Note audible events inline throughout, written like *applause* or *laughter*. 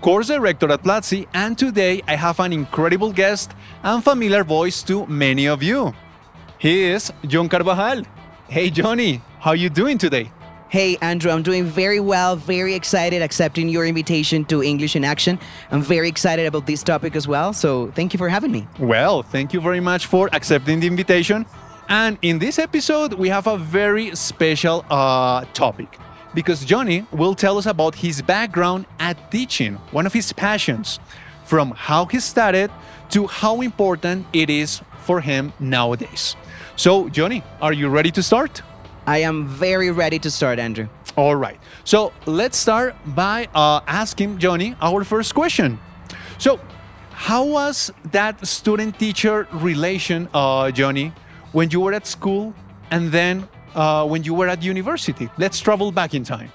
course director at Platzi, and today I have an incredible guest and familiar voice to many of you. He is Jhon Carvajal. Hey Johnny, how are you doing today? Hey, Andrew, I'm doing very well, very excited accepting your invitation to English in Action. I'm very excited about this topic as well, so thank you for having me. Well, thank you very much for accepting the invitation. And in this episode, we have a very special uh, topic because Johnny will tell us about his background at teaching, one of his passions, from how he started to how important it is for him nowadays. So, Johnny, are you ready to start? I am very ready to start, Andrew. All right. So let's start by uh, asking Johnny our first question. So, how was that student teacher relation, uh, Johnny, when you were at school and then uh, when you were at university? Let's travel back in time.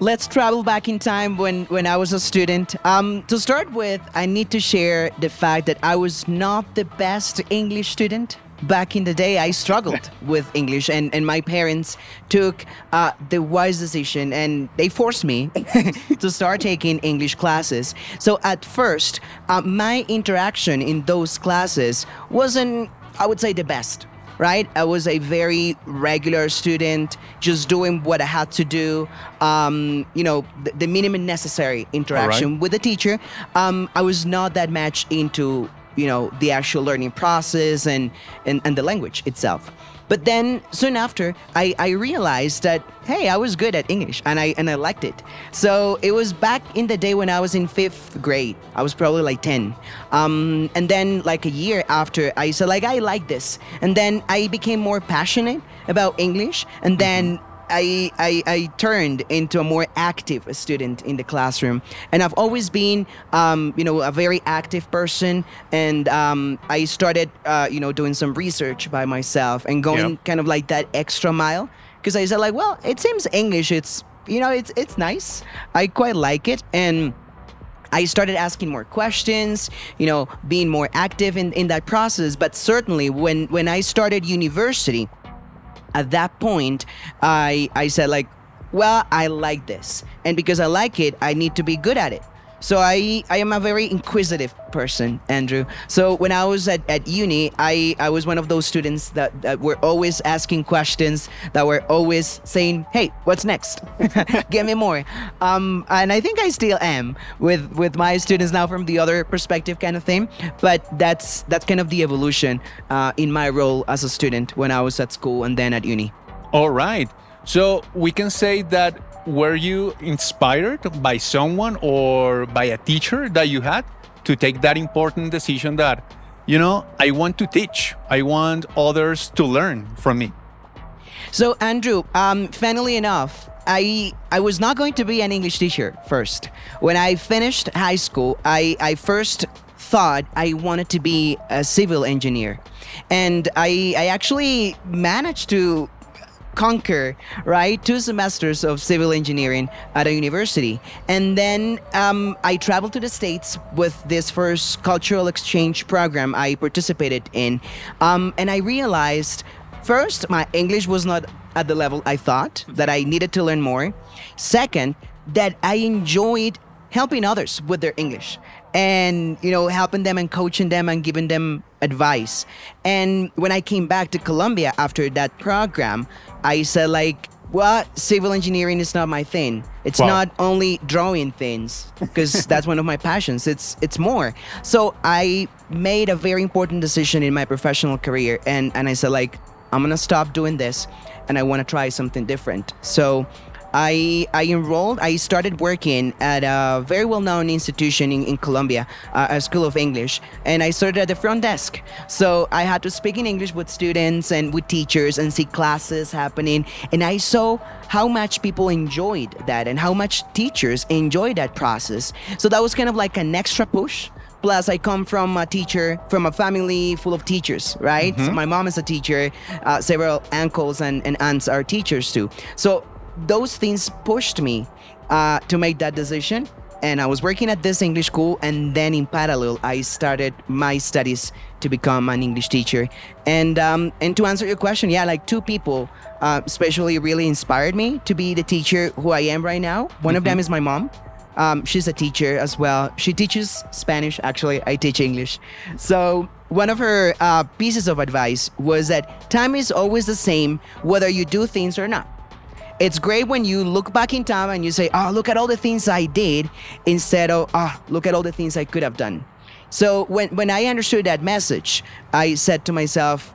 Let's travel back in time when, when I was a student. Um, to start with, I need to share the fact that I was not the best English student. Back in the day, I struggled *laughs* with English, and, and my parents took uh, the wise decision and they forced me *laughs* to start taking English classes. So, at first, uh, my interaction in those classes wasn't, I would say, the best right? I was a very regular student, just doing what I had to do. Um, you know, the, the, minimum necessary interaction right. with the teacher. Um, I was not that much into you know the actual learning process and and, and the language itself. But then soon after, I, I realized that hey, I was good at English and I and I liked it. So it was back in the day when I was in fifth grade. I was probably like ten. Um, and then like a year after, I said like I like this, and then I became more passionate about English, and then I, I, I turned into a more active student in the classroom, and I've always been, um, you know, a very active person. And um, I started, uh, you know, doing some research by myself and going yep. kind of like that extra mile because I said like, well, it seems English. It's you know, it's it's nice. I quite like it, and I started asking more questions, you know, being more active in, in that process. But certainly when when I started university at that point, I I said like, well, I like this, and because I like it, I need to be good at it. So I, I am a very inquisitive person, Andrew. So when I was at, at uni, I, I was one of those students that, that were always asking questions, that were always saying, hey, what's next? *laughs* Give me more. Um, and I think I still am with, with my students now from the other perspective kind of thing. But that's, that's kind of the evolution uh, in my role as a student when I was at school and then at uni. All right. So we can say that were you inspired by someone or by a teacher that you had to take that important decision that, you know, I want to teach, I want others to learn from me? So, Andrew, um, funnily enough, I I was not going to be an English teacher first. When I finished high school, I, I first thought I wanted to be a civil engineer. And I, I actually managed to conquer, right? Two semesters of civil engineering at a university. And then um, I traveled to the States with this first cultural exchange program I participated in. Um, and I realized first, my English was not at the level I thought, that I needed to learn more. Second, that I enjoyed helping others with their English and you know helping them and coaching them and giving them advice. And when i came back to colombia after that program i said like well civil engineering is not my thing. It's wow. not only drawing things because *laughs* that's one of my passions. It's it's more. So i made a very important decision in my professional career and and i said like i'm gonna stop doing this and i want to try something different. So I, I enrolled, I started working at a very well known institution in, in Colombia, uh, a school of English, and I started at the front desk. So I had to speak in English with students and with teachers and see classes happening. And I saw how much people enjoyed that and how much teachers enjoyed that process. So that was kind of like an extra push Plus, I come from a teacher, from a family full of teachers, right? So my mom is a teacher, uh, several uncles and, and aunts are teachers too. So those things pushed me uh, to make that decision. And I was working at this English school, and then in parallel, I started my studies to become an English teacher. And um, and to answer your question, yeah, like two people, uh, especially really inspired me to be the teacher who I am right now. One of them is my mom. Um, she's a teacher as well. She teaches Spanish. Actually, I teach English. So one of her uh, pieces of advice was that time is always the same, whether you do things or not. It's great when you look back in time and you say, "Oh, look at all the things I did," instead of, "Oh, look at all the things I could have done." So when when I understood that message, I said to myself,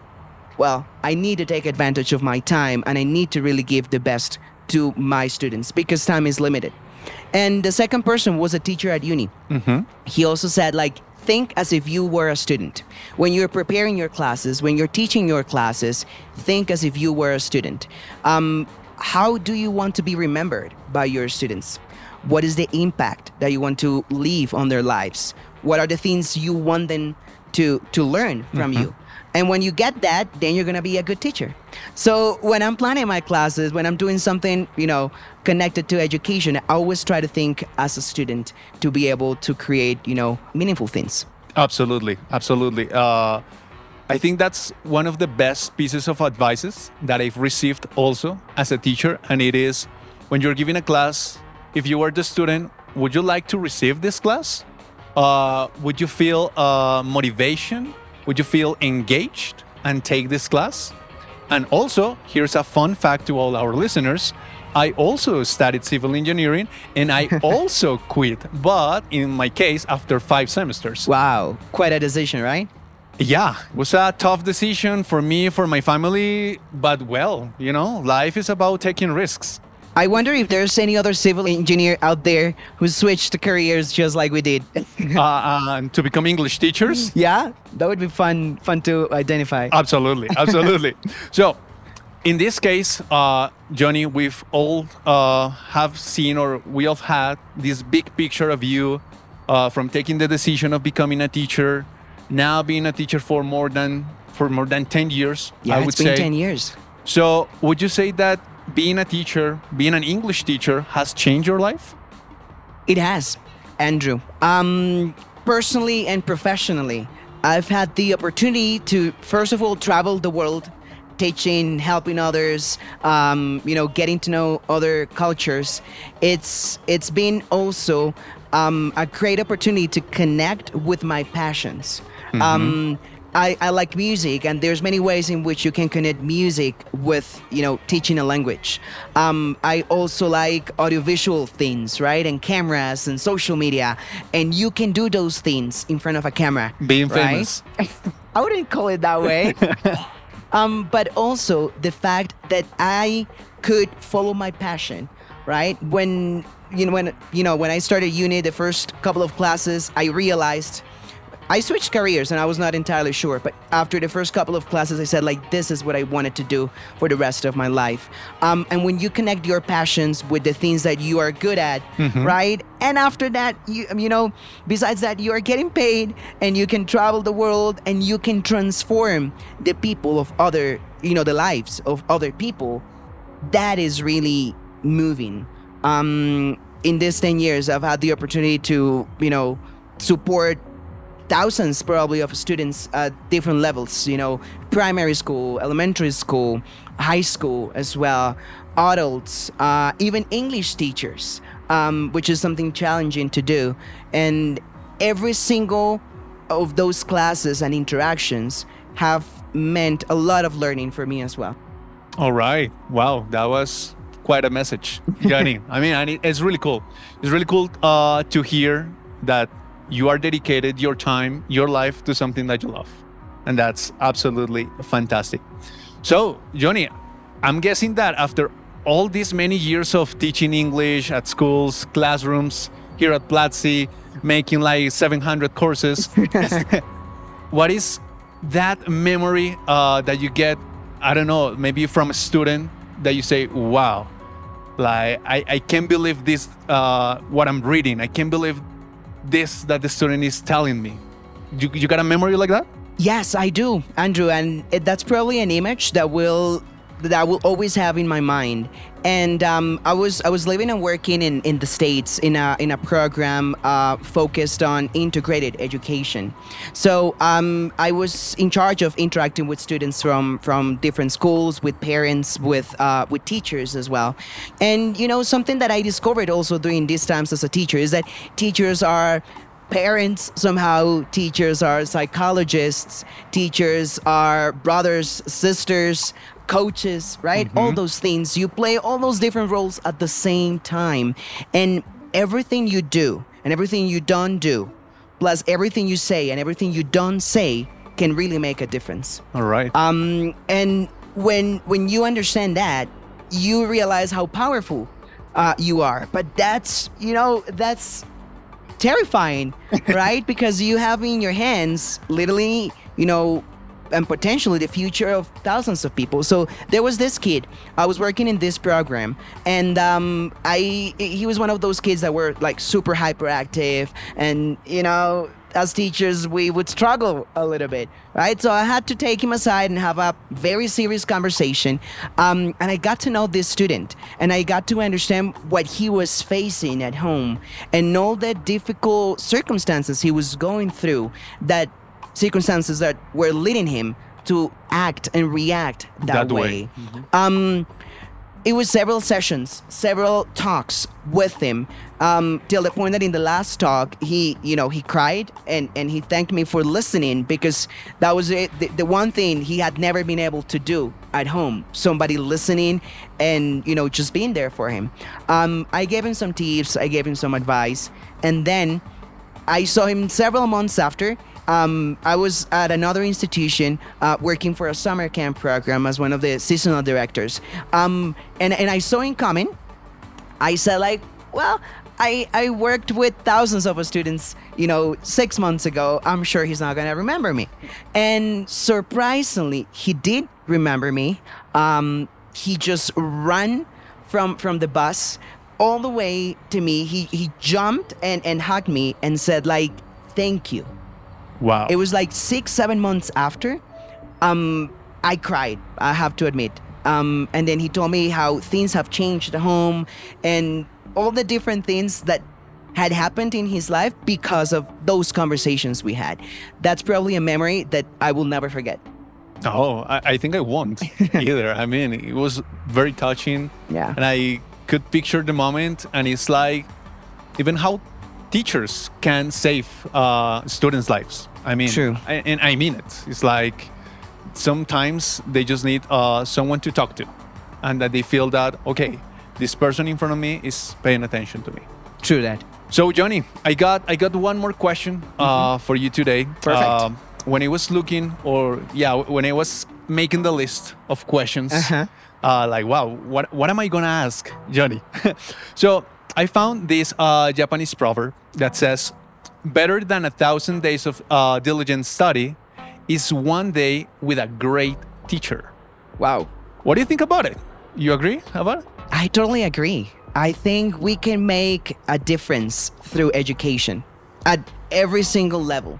well, I need to take advantage of my time and I need to really give the best to my students because time is limited. And the second person was a teacher at uni. Mm-hmm. He also said, like, think as if you were a student. When you're preparing your classes, when you're teaching your classes, think as if you were a student. Um, how do you want to be remembered by your students? What is the impact that you want to leave on their lives? What are the things you want them to, to learn from you? And when you get that, then you're gonna be a good teacher. So when I'm planning my classes, when I'm doing something, you know, connected to education, I always try to think as a student to be able to create, you know, meaningful things. Absolutely, absolutely. Uh, I think that's one of the best pieces of advices that I've received also as a teacher, and it is when you're giving a class. If you are the student, would you like to receive this class? Uh, would you feel uh, motivation? Would you feel engaged and take this class? And also, here's a fun fact to all our listeners. I also studied civil engineering and I *laughs* also quit, but in my case, after five semesters. Wow, quite a decision, right? Yeah, it was a tough decision for me, for my family, but well, you know, life is about taking risks. I wonder if there's any other civil engineer out there who switched careers just like we did. *laughs* uh, uh, to become English teachers? yeah, that would be fun fun to identify. Absolutely, *laughs* absolutely. so, in this case, uh, Johnny, we've all uh, have seen or we have had this big picture of you uh, from taking the decision of becoming a teacher, now being a teacher for more than for more than ten years. yeah, I would it's been say. 10 years. So, would you say that being a teacher, being an English teacher, has changed your life? It has, Andrew. Um, personally and professionally, I've had the opportunity to, first of all, travel the world, teaching, helping others, um, you know, getting to know other cultures. It's it's been also um, a great opportunity to connect with my passions. Um, I, I like music, and there's many ways in which you can connect music with, you know, teaching a language. Um, I also like audiovisual things, right, and cameras and social media, and you can do those things in front of a camera. Being right? famous. *laughs* I wouldn't call it that way. *laughs* um, but also the fact that I could follow my passion, right? When you know when you know when I started uni, the first couple of classes, I realized I switched careers and I was not entirely sure. But after the first couple of classes, I said like, this is what I wanted to do for the rest of my life. Um, and when you connect your passions with the things that you are good at, right? And after that, you you know, besides that, you are getting paid and you can travel the world and you can transform the people of other, you know, the lives of other people. That is really moving. Um, in these 10 years, I've had the opportunity to, you know, support thousands probably of students at different levels you know primary school elementary school high school as well adults uh, even english teachers um, which is something challenging to do and every single of those classes and interactions have meant a lot of learning for me as well All right. Wow, that was quite a message, Johnny. *laughs* I mean, I, it's really cool. It's really cool uh, to hear that you are dedicated your time, your life to something that you love, and that's absolutely fantastic. So, Johnny, I'm guessing that after all these many years of teaching English at schools, classrooms here at Platzi, making like 700 courses, *laughs* what is that memory uh, that you get i don't know maybe from a student that you say wow like i, I can't believe this uh, what i'm reading i can't believe this that the student is telling me. You, you got a memory like that? Yes, I do, Andrew, and it, that's probably an image that will that I will always have in my mind. And um, I was I was living and working in, in the states in a in a program uh, focused on integrated education. So um, I was in charge of interacting with students from from different schools, with parents, with uh, with teachers as well. And you know something that I discovered also during these times as a teacher is that teachers are parents somehow teachers are psychologists teachers are brothers sisters coaches right all those things you play all those different roles at the same time and everything you do and everything you don't do plus everything you say and everything you don't say can really make a difference All right. um, and when when you understand that, you realize how powerful uh, you are. But that's you know that's terrifying, *laughs* right? Because you have in your hands literally, you know, and potentially the future of thousands of people. So there was this kid. I was working in this program, and um, I he was one of those kids that were like super hyperactive, and you know. As teachers, we would struggle a little bit, right? So I had to take him aside and have a very serious conversation. Um, and I got to know this student, and I got to understand what he was facing at home, and all the difficult circumstances he was going through. That circumstances that were leading him to act and react that, That way. way. Um, it was several sessions, several talks with him, um, till the point that in the last talk he, you know, he cried and and he thanked me for listening because that was it, the, the one thing he had never been able to do at home. Somebody listening and you know just being there for him. Um, I gave him some tips, I gave him some advice, and then I saw him several months after. Um, I was at another institution uh, working for a summer camp program as one of the seasonal directors. Um, and, and I saw him coming. I said, like, well, I, I worked with thousands of students, you know, six months ago. I'm sure he's not going to remember me. And surprisingly, he did remember me. Um, he just ran from from the bus all the way to me. He he jumped and, and hugged me and said like, "Thank you." Wow. It was like six seven months after. Um, I cried. I have to admit. Um, and then he told me how things have changed at home and all the different things that had happened in his life because of those conversations we had. That's probably a memory that I will never forget. Oh, I, I think I won't *laughs* either. I mean, it was very touching. Yeah. And I could picture the moment, and it's like even how teachers can save uh, students' lives. I mean, True. I, and I mean it. It's like sometimes they just need uh, someone to talk to, and that they feel that okay, this person in front of me is paying attention to me. True that. So Johnny, I got I got one more question uh, for you today. Mm-hmm. Perfect. Um, when I was looking, or yeah, when I was making the list of questions, Uh-huh. uh, like wow, what what am I gonna ask Johnny? *laughs* so I found this uh, Japanese proverb that says, "Better than a thousand days of uh, diligent study is one day with a great teacher." Wow. What do you think about it? You agree about it? I totally agree. I think we can make a difference through education at every single level.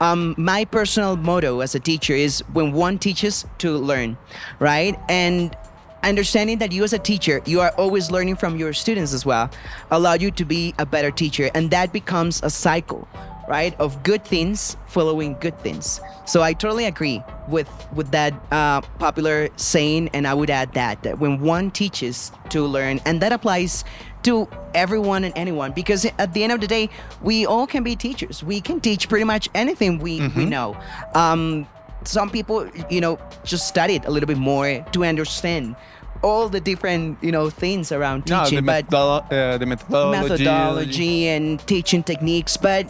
Um, my personal motto as a teacher is when one teaches to learn, right? And understanding that you as a teacher, you are always learning from your students as well, allow you to be a better teacher. And that becomes a cycle, right? Of good things following good things. So I totally agree with with that uh, popular saying, and I would add that that when one teaches to learn, and that applies to everyone and anyone, because at the end of the day, we all can be teachers. We can teach pretty much anything we we know. Um, some people, you know, just studied a little bit more to understand all the different, you know, things around teaching, No, the, but uh, the methodology. methodology and teaching techniques but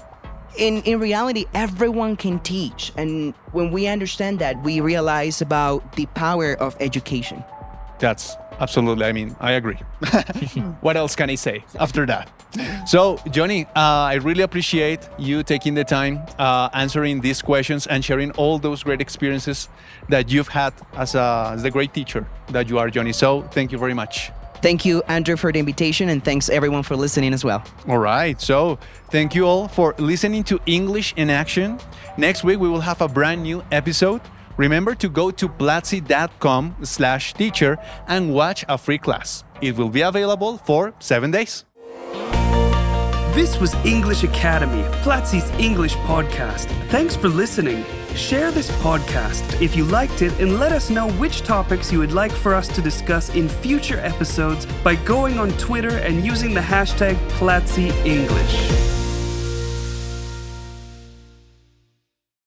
in in reality everyone can teach and when we understand that we realize about the power of education That's absolutely. I mean, I agree. *laughs* what else can I say after that? *laughs* So, Johnny, uh, I really appreciate you taking the time uh, answering these questions and sharing all those great experiences that you've had as, a, as the great teacher that you are, Johnny. So, thank you very much. Thank you, Andrew, for the invitation, and thanks everyone for listening as well. All right. So, thank you all for listening to English in Action. Next week, we will have a brand new episode. Remember to go to platzi.com slash teacher and watch a free class. It will be available for seven days. This was English Academy, Platzi's English podcast. Thanks for listening. Share this podcast if you liked it and let us know which topics you would like for us to discuss in future episodes by going on Twitter and using the hashtag Platzi English.